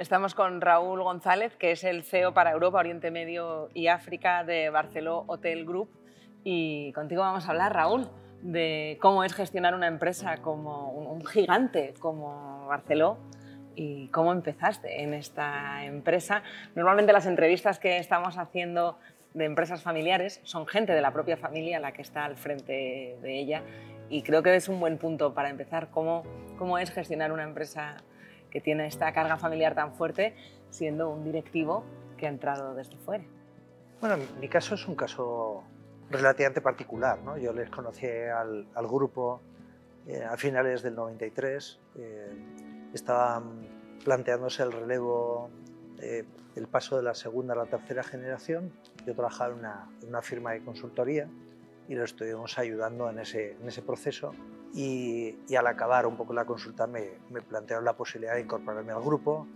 Estamos con Raúl González, que es el CEO para Europa, Oriente Medio y África de Barceló Hotel Group. Y contigo vamos a hablar, Raúl, de cómo es gestionar una empresa como un gigante como Barceló y cómo empezaste en esta empresa. Normalmente las entrevistas que estamos haciendo de empresas familiares son gente de la propia familia la que está al frente de ella y creo que es un buen punto para empezar cómo, cómo es gestionar una empresa que tiene esta carga familiar tan fuerte siendo un directivo que ha entrado desde fuera. Bueno, mi caso es un caso relativamente particular. ¿no? Yo les conocí al, al grupo eh, a finales del 93. Eh, estaban planteándose el relevo, eh, el paso de la segunda a la tercera generación. Yo trabajaba en una, en una firma de consultoría y lo estuvimos ayudando en ese, en ese proceso y, al acabar un poco la consulta me, me, plantearon la posibilidad de incorporarme al grupo.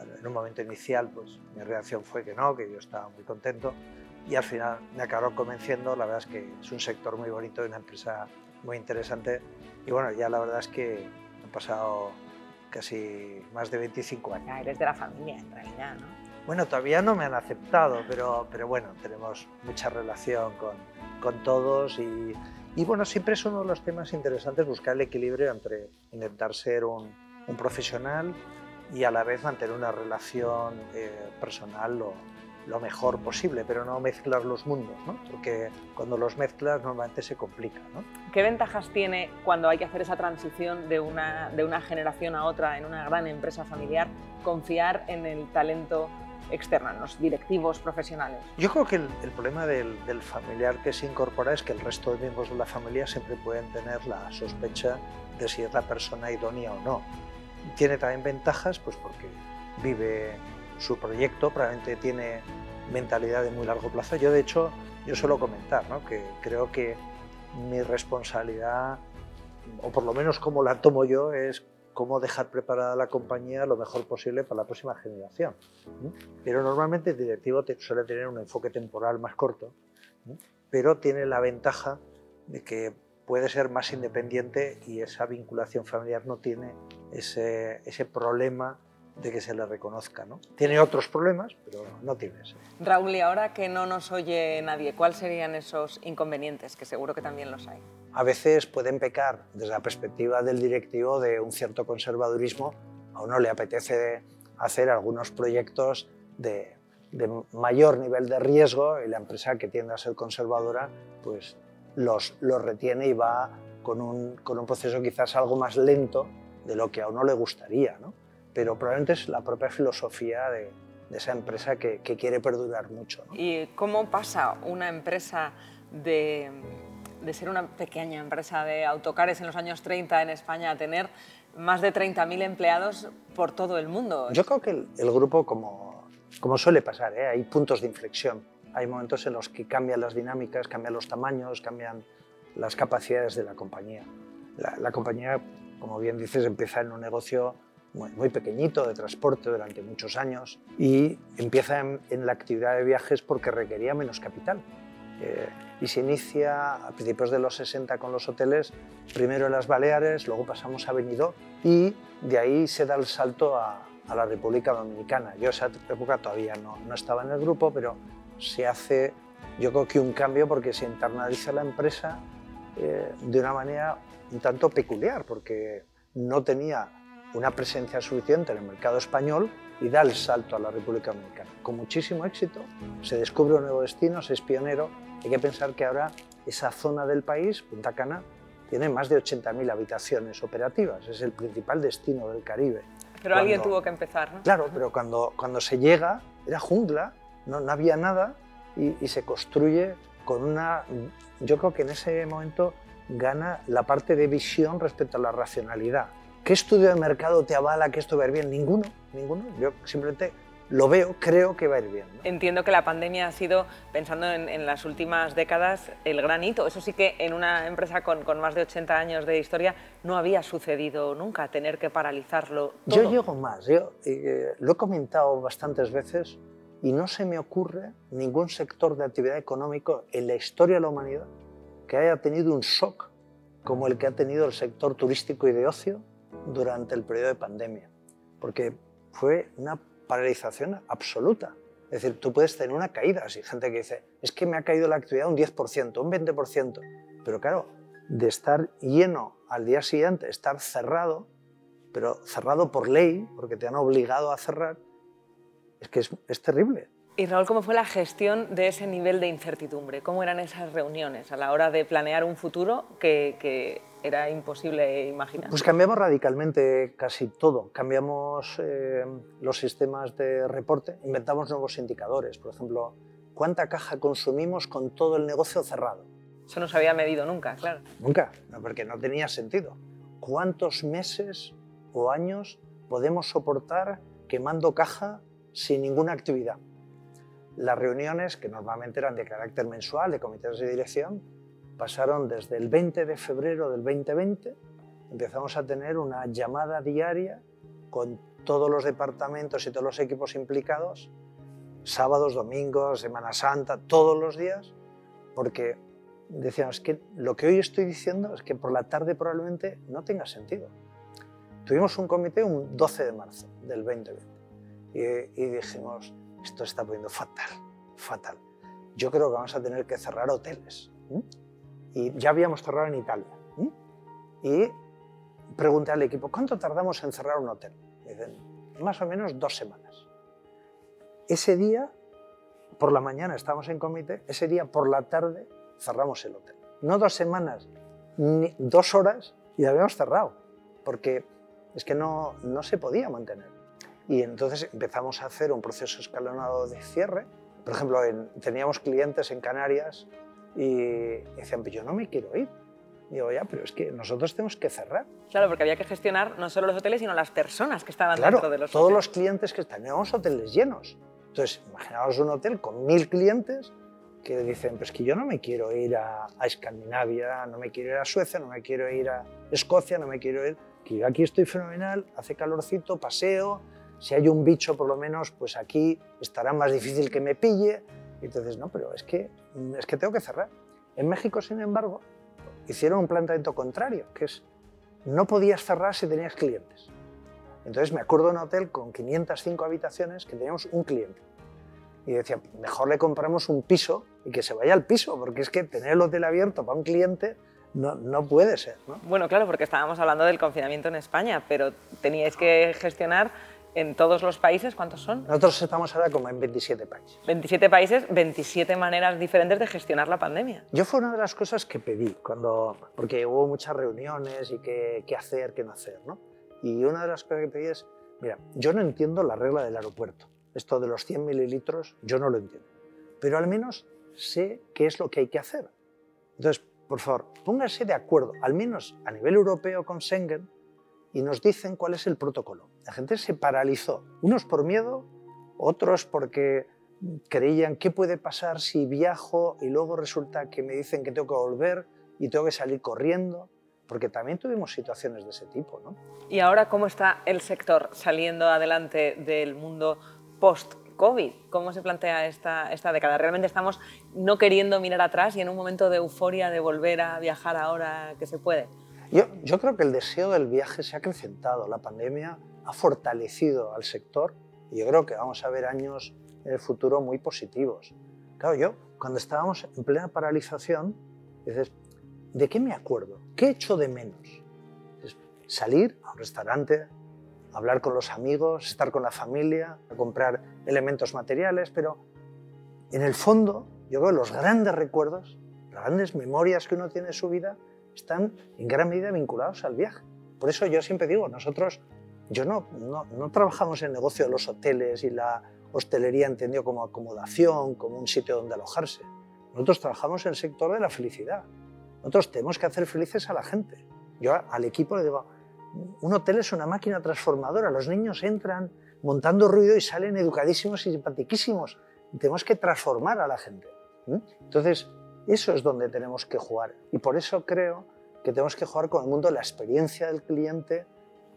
En un momento inicial pues mi reacción fue que no, que yo estaba muy contento y al final me acabaron convenciendo, la verdad es que es un sector muy bonito y una empresa muy interesante y bueno, ya la verdad es que han pasado casi más de 25 años. Ya eres de la familia en realidad, ¿no? Bueno, todavía no me han aceptado, pero, pero bueno, tenemos mucha relación con, con todos y, y bueno, siempre es uno de los temas interesantes buscar el equilibrio entre intentar ser un, un profesional y a la vez mantener una relación eh, personal lo, lo, mejor posible, pero no mezclar los mundos, ¿no? porque cuando los mezclas normalmente se complica. ¿no? ¿Qué ventajas tiene cuando hay que hacer esa transición de una, de una generación a otra en una gran empresa familiar, confiar en el talento externa, los directivos profesionales? Yo creo que el, el problema del, del, familiar que se incorpora es que el resto de miembros de la familia siempre pueden tener la sospecha de si es la persona idónea o no. Tiene también ventajas, pues porque vive su proyecto, probablemente tiene mentalidad de muy largo plazo. Yo, de hecho, yo suelo comentar ¿no? que creo que mi responsabilidad, o por lo menos como la tomo yo, es cómo dejar preparada la compañía lo mejor posible para la próxima generación. Pero normalmente el directivo suele tener un enfoque temporal más corto, pero tiene la ventaja de que puede ser más independiente y esa vinculación familiar no tiene ese, ese problema de que se le reconozca. ¿no? Tiene otros problemas, pero no tiene ese. Raúl, y ahora que no nos oye nadie, ¿cuáles serían esos inconvenientes? Que seguro que también los hay. A veces pueden pecar desde la perspectiva del directivo de un cierto conservadurismo. A uno le apetece hacer algunos proyectos de, de mayor nivel de riesgo y la empresa que tiende a ser conservadora pues los, los retiene y va con un, con un proceso quizás algo más lento de lo que a uno le gustaría. ¿no? pero probablemente es la propia filosofía de, de esa empresa que, que, quiere perdurar mucho. ¿no? ¿Y cómo pasa una empresa de, de, ser una pequeña empresa de autocares en los años 30 en España a tener más de 30.000 empleados por todo el mundo? Yo creo que el, grupo, como, como suele pasar, ¿eh? hay puntos de inflexión. Hay momentos en los que cambian las dinámicas, cambian los tamaños, cambian las capacidades de la compañía. La, compañía, como bien dices, empieza en un negocio muy, muy, pequeñito de transporte durante muchos años y empieza en, en, la actividad de viajes porque requería menos capital. Eh, y se inicia a principios de los 60 con los hoteles, primero en las Baleares, luego pasamos a Benidorm y de ahí se da el salto a, a la República Dominicana. Yo esa época todavía no, no estaba en el grupo, pero se hace yo creo que un cambio porque se internaliza la empresa eh, de una manera un tanto peculiar, porque no tenía una presencia suficiente en el mercado español y da el salto a la República Dominicana. Con muchísimo éxito, se descubre un nuevo destino, se es pionero. Hay que pensar que ahora esa zona del país, Punta Cana, tiene más de 80.000 habitaciones operativas, es el principal destino del Caribe. Pero cuando, alguien tuvo que empezar, ¿no? Claro, pero cuando, cuando se llega, era jungla, no, no había nada y, y se construye con una... Yo creo que en ese momento gana la parte de visión respecto a la racionalidad. ¿Qué estudio de mercado te avala que esto va bien? Ninguno, ninguno. Yo simplemente lo veo, creo que va a ir bien. Entiendo que la pandemia ha sido, pensando en, las últimas décadas, el gran hito. Eso sí que en una empresa con, más de 80 años de historia no había sucedido nunca, tener que paralizarlo. Yo llego más, yo eh, lo he comentado bastantes veces y no se me ocurre ningún sector de actividad económico en la historia de la humanidad que haya tenido un shock como el que ha tenido el sector turístico y de ocio durante el periodo de pandemia. Porque fue una paralización absoluta. Es decir, tú puedes tener una caída. Hay gente que dice, es que me ha caído la actividad un 10%, un 20%. Pero claro, de estar lleno al día siguiente, estar cerrado, pero cerrado por ley, porque te han obligado a cerrar, es que es, terrible. Y Raúl, ¿cómo fue la gestión de ese nivel de incertidumbre? ¿Cómo eran esas reuniones a la hora de planear un futuro que, era imposible imaginar? Pues cambiamos radicalmente casi todo. Cambiamos eh, los sistemas de reporte, inventamos nuevos indicadores. Por ejemplo, ¿cuánta caja consumimos con todo el negocio cerrado? Eso no se había medido nunca, claro. Nunca, porque no tenía sentido. ¿Cuántos meses o años podemos soportar quemando caja sin ninguna actividad. Las reuniones, que normalmente eran de carácter mensual, de comités de dirección, pasaron desde el 20 de febrero del 2020, empezamos a tener una llamada diaria con todos los departamentos y todos los equipos implicados, sábados, domingos, Semana Santa, todos los días, porque decíamos que lo que hoy estoy diciendo es que por la tarde probablemente no tenga sentido. Tuvimos un comité un 12 de marzo del 2020 y, dijimos, esto está poniendo fatal, fatal. Yo creo que vamos a tener que cerrar hoteles. Y ya habíamos cerrado en Italia. Y pregunté al equipo, ¿cuánto tardamos en cerrar un hotel? dicen, más o menos dos semanas. Ese día, por la mañana estábamos en comité, ese día por la tarde cerramos el hotel. No dos semanas, ni dos horas y habíamos cerrado, porque es que no, no se podía mantener. Y entonces empezamos a hacer un proceso escalonado de cierre. Por ejemplo, teníamos clientes en Canarias y decían, pues yo no me quiero ir. Digo, ya, pero es que nosotros tenemos que cerrar. Claro, porque había que gestionar no solo los hoteles, sino las personas que estaban claro, dentro de los todos los clientes que teníamos hoteles llenos. Entonces, imaginaos un hotel con mil clientes que dicen, pues que yo no me quiero ir a, a, Escandinavia, no me quiero ir a Suecia, no me quiero ir a Escocia, no me quiero ir, que yo aquí estoy fenomenal, hace calorcito, paseo, si hay un bicho por lo menos, pues aquí estará más difícil que me pille. entonces, no, pero es que, es que tengo que cerrar. En México, sin embargo, hicieron un planteamiento contrario, que es, no podías cerrar si tenías clientes. Entonces me acuerdo de un hotel con 505 habitaciones que teníamos un cliente. Y decía, mejor le compramos un piso y que se vaya al piso, porque es que tener el hotel abierto para un cliente no, no, puede ser. ¿no? Bueno, claro, porque estábamos hablando del confinamiento en España, pero teníais que gestionar en todos los países, ¿cuántos son? Nosotros estamos ahora como en 27 países. 27 países, 27 maneras diferentes de gestionar la pandemia. Yo fue una de las cosas que pedí, cuando, porque hubo muchas reuniones y qué, qué hacer, qué no hacer. ¿no? Y una de las cosas que pedí es, mira, yo no entiendo la regla del aeropuerto. Esto de los 100 mililitros, yo no lo entiendo. Pero al menos sé qué es lo que hay que hacer. Entonces, por favor, pónganse de acuerdo, al menos a nivel europeo con Schengen, y nos dicen cuál es el protocolo. La gente se paralizó, unos por miedo, otros porque creían qué puede pasar si viajo y luego resulta que me dicen que tengo que volver y tengo que salir corriendo, porque también tuvimos situaciones de ese tipo. ¿no? ¿Y ahora cómo está el sector saliendo adelante del mundo post-COVID? ¿Cómo se plantea esta, esta década? ¿Realmente estamos no queriendo mirar atrás y en un momento de euforia de volver a viajar ahora que se puede? Yo, creo que el deseo del viaje se ha acrecentado. La pandemia ha fortalecido al sector y yo creo que vamos a ver años en el futuro muy positivos. Claro, yo cuando estábamos en plena paralización, dices, ¿de qué me acuerdo? ¿Qué echo de menos? salir a un restaurante, hablar con los amigos, estar con la familia, comprar elementos materiales, pero en el fondo yo creo los grandes recuerdos, las grandes memorias que uno tiene de su vida están en gran medida vinculados al viaje. Por eso yo siempre digo, nosotros, yo no, no, trabajamos en el negocio de los hoteles y la hostelería entendido como acomodación, como un sitio donde alojarse. Nosotros trabajamos en el sector de la felicidad. Nosotros tenemos que hacer felices a la gente. Yo al equipo le digo, un hotel es una máquina transformadora. Los niños entran, montando ruido y salen educadísimos y simpatiquísimos. Tenemos que transformar a la gente. Entonces, eso es donde tenemos que jugar. Y por eso creo que tenemos que jugar con el mundo de la experiencia del cliente,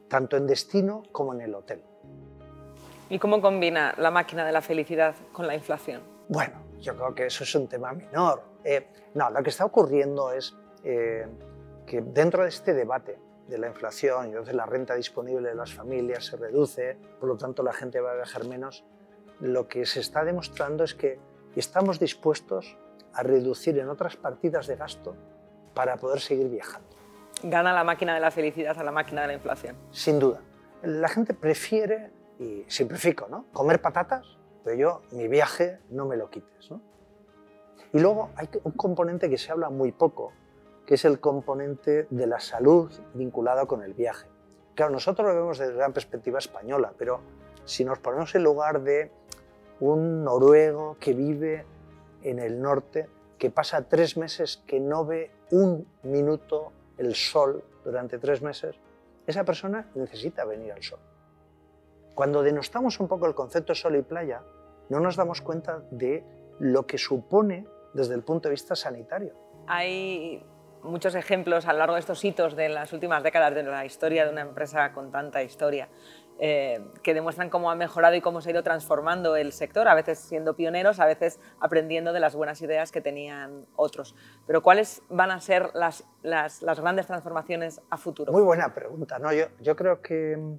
tanto en destino como en el hotel. ¿Y cómo combina la máquina de la felicidad con la inflación? Bueno, yo creo que eso es un tema menor. Eh, no, lo que está ocurriendo es eh, que dentro de este debate de la inflación y entonces la renta disponible de las familias se reduce, por lo tanto la gente va a viajar menos, lo que se está demostrando es que estamos dispuestos a reducir en otras partidas de gasto para poder seguir viajando. ¿Gana la máquina de la felicidad a la máquina de la inflación? Sin duda. La gente prefiere, y simplifico, ¿no? comer patatas, pero yo mi viaje no me lo quites. ¿no? Y luego hay un componente que se habla muy poco, que es el componente de la salud vinculado con el viaje. Claro, nosotros lo vemos desde una perspectiva española, pero si nos ponemos en lugar de un noruego que vive en el norte, que pasa tres meses que no ve un minuto el sol durante tres meses, esa persona necesita venir al sol. Cuando denostamos un poco el concepto sol y playa, no nos damos cuenta de lo que supone desde el punto de vista sanitario. Hay muchos ejemplos a lo largo de estos hitos de las últimas décadas de la historia de una empresa con tanta historia eh, que demuestran cómo ha mejorado y cómo se ha ido transformando el sector, a veces siendo pioneros, a veces aprendiendo de las buenas ideas que tenían otros. Pero ¿cuáles van a ser las, las, grandes transformaciones a futuro? Muy buena pregunta. ¿no? Yo, yo creo que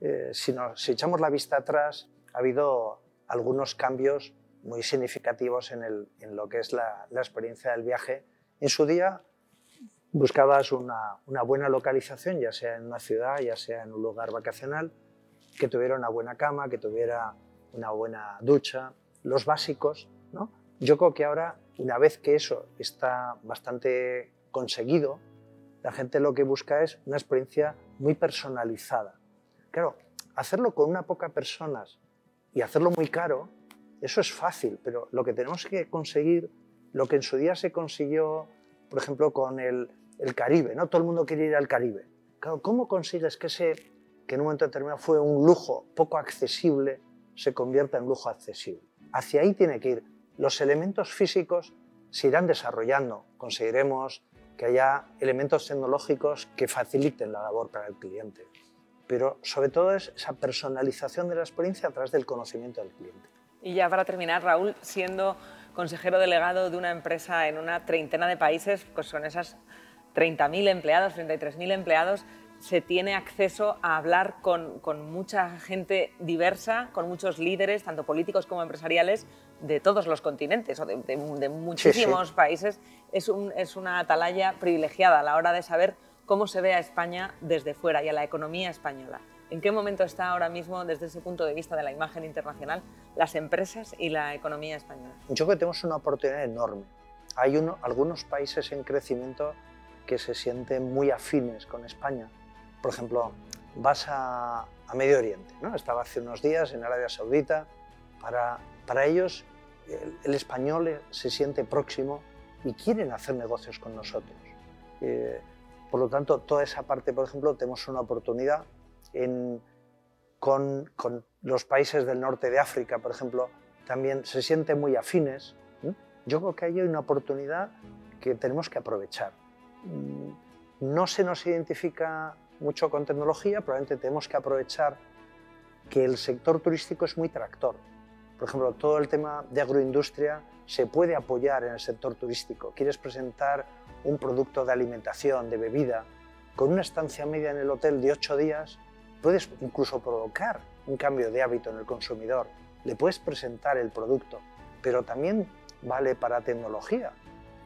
eh, si, si echamos la vista atrás, ha habido algunos cambios muy significativos en, el, en lo que es la, la, experiencia del viaje. En su día buscabas una, una buena localización, ya sea en una ciudad, ya sea en un lugar vacacional, que tuviera una buena cama, que tuviera una buena ducha, los básicos. ¿no? Yo creo que ahora, una vez que eso está bastante conseguido, la gente lo que busca es una experiencia muy personalizada. Claro, hacerlo con una poca personas y hacerlo muy caro, eso es fácil, pero lo que tenemos que conseguir, lo que en su día se consiguió, por ejemplo, con el, el Caribe, ¿no? Todo el mundo quiere ir al Caribe. Claro, ¿cómo consigues que ese que en un momento determinado fue un lujo poco accesible, se convierta en lujo accesible. Hacia ahí tiene que ir. Los elementos físicos se irán desarrollando. Conseguiremos que haya elementos tecnológicos que faciliten la labor para el cliente. Pero sobre todo es esa personalización de la experiencia a través del conocimiento del cliente. Y ya para terminar, Raúl, siendo consejero delegado de una empresa en una treintena de países, pues con esas 30.000 empleados, 33.000 empleados, se tiene acceso a hablar con, mucha gente diversa, con muchos líderes, tanto políticos como empresariales, de todos los continentes o de, muchísimos países. Es, es una atalaya privilegiada a la hora de saber cómo se ve a España desde fuera y a la economía española. ¿En qué momento está ahora mismo, desde ese punto de vista de la imagen internacional, las empresas y la economía española? Yo creo que tenemos una oportunidad enorme. Hay uno, algunos países en crecimiento que se sienten muy afines con España por ejemplo, vas a, Medio Oriente, ¿no? estaba hace unos días en Arabia Saudita, para, para ellos el, español se siente próximo y quieren hacer negocios con nosotros. Eh, por lo tanto, toda esa parte, por ejemplo, tenemos una oportunidad en, con, con, los países del norte de África, por ejemplo, también se sienten muy afines. Yo creo que hay una oportunidad que tenemos que aprovechar. Mm, no se nos identifica mucho con tecnología, probablemente tenemos que aprovechar que el sector turístico es muy tractor. Por ejemplo, todo el tema de agroindustria se puede apoyar en el sector turístico. Quieres presentar un producto de alimentación, de bebida, con una estancia media en el hotel de ocho días, puedes incluso provocar un cambio de hábito en el consumidor. Le puedes presentar el producto, pero también vale para tecnología.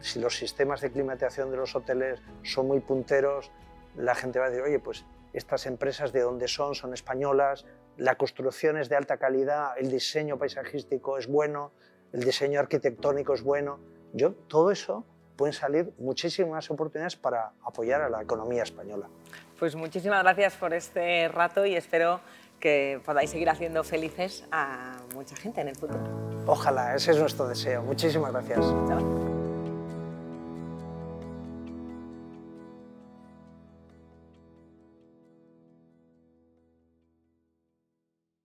Si los sistemas de climatización de los hoteles son muy punteros, la gente va a decir, oye, pues estas empresas de dónde son, son españolas, la construcción es de alta calidad, el diseño paisajístico es bueno, el diseño arquitectónico es bueno. Yo, todo eso pueden salir muchísimas oportunidades para apoyar a la economía española. Pues muchísimas gracias por este rato y espero que podáis seguir haciendo felices a mucha gente en el futuro. Ojalá, ese es nuestro deseo. Muchísimas gracias.